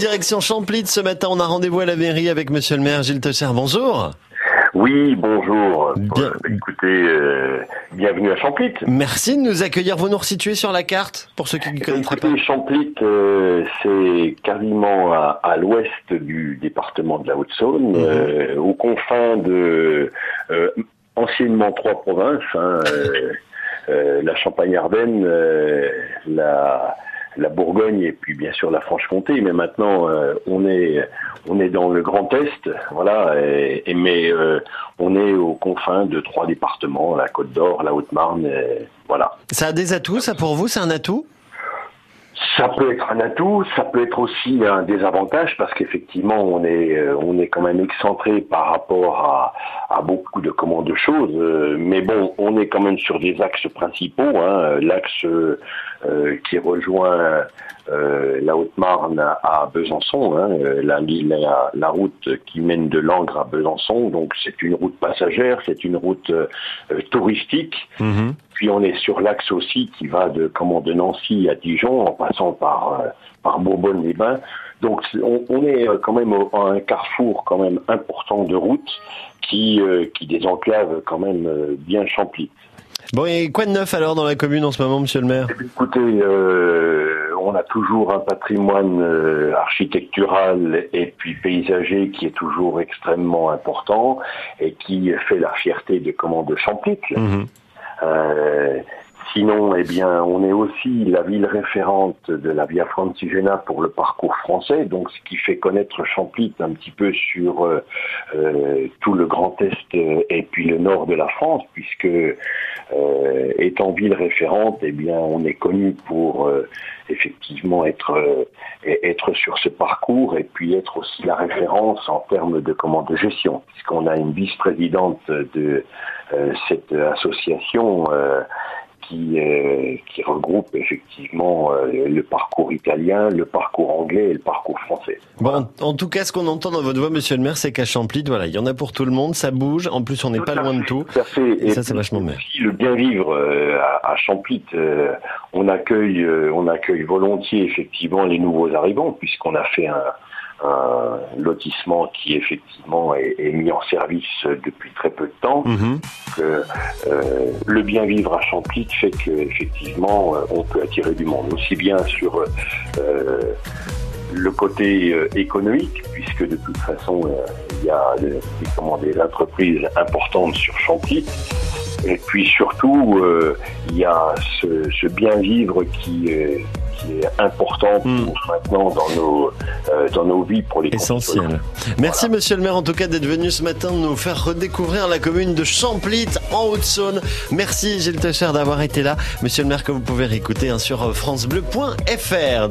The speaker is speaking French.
Direction Champlit, ce matin, on a rendez-vous à la mairie avec monsieur le maire Gilles Tesser. Bonjour. Oui, bonjour. Bien. Euh, écoutez, euh, bienvenue à Champlit. Merci de nous accueillir. Vous nous resituez sur la carte, pour ceux qui ne connaîtraient pas. Champlit, euh, c'est quasiment à, à l'ouest du département de la Haute-Saône, Mhm. euh, aux confins de anciennement trois provinces, hein, la Champagne-Ardenne, la, la Bourgogne et puis bien sûr la Franche-Comté. Mais maintenant, euh, on est on est dans le Grand Est, voilà. Et, mais euh, on est aux confins de trois départements, la Côte d'Or, la Haute-Marne, voilà. Ça a des atouts, ça pour vous, c'est un atout? Ça peut être un atout, ça peut être aussi un désavantage parce qu'effectivement on est euh, on est quand même excentré par rapport à, à beaucoup de comment de choses. euh, mais bon, on est quand même sur des axes principaux. Hein, L'axe euh, qui rejoint euh, la Haute-Marne à, Besançon, hein, la, route qui mène de Langres à Besançon. Donc c'est une route passagère, c'est une route euh, touristique. Mhm. Puis on est sur l'axe aussi qui va de comment de Nancy à Dijon en passant par euh, par Bourbonne-les-Bains. Donc on, on est euh, quand même à un carrefour quand même important de routes qui euh, qui désenclave quand même bien Champly. Bon, et quoi de neuf alors dans la commune en ce moment, monsieur le maire? Écoutez, euh, on a toujours un patrimoine euh, architectural et puis paysager qui est toujours extrêmement important et qui fait la fierté de comment de. Euh, sinon, eh bien, on est aussi la ville référente de la Via Francigena pour le parcours français, donc ce qui fait connaître Champlit un petit peu sur euh, euh, tout le Grand Est euh, et puis le nord de la France, puisque étant ville référente, eh bien, on est connu pour effectivement être sur ce parcours et puis être aussi la référence en termes de comment de gestion, puisqu'on a une vice-présidente de cette association qui, euh, qui regroupe effectivement euh, le parcours italien, le parcours anglais et le parcours français. Bon, en, en tout cas, ce qu'on entend dans votre voix, monsieur le maire, c'est qu'à Champlit, voilà, il y en a pour tout le monde, ça bouge. En plus, on n'est pas loin de tout. à fait. Et ça, c'est vachement bien. le bien vivre euh, à, à Champlit, on accueille, on accueille volontiers effectivement les nouveaux arrivants puisqu'on a fait un, un lotissement qui effectivement est, est mis en service depuis très peu de temps. Mhm. que euh, le bien vivre à Champlit fait que effectivement euh, on peut attirer du monde aussi bien sur euh, le côté euh, économique puisque de toute façon euh, il y a euh, des, entreprises importantes sur Champlit et puis surtout euh, il y a ce, ce bien vivre qui est qui est important pour Mm. maintenant dans nos euh, dans nos vies pour les Essentiel. Merci, monsieur le maire, en tout cas, d'être venu ce matin nous faire redécouvrir la commune de Champlit en Haute-Saône. Merci, Gilles Techer, d'avoir été là. Monsieur le maire, que vous pouvez réécouter hein, sur francebleu.fr.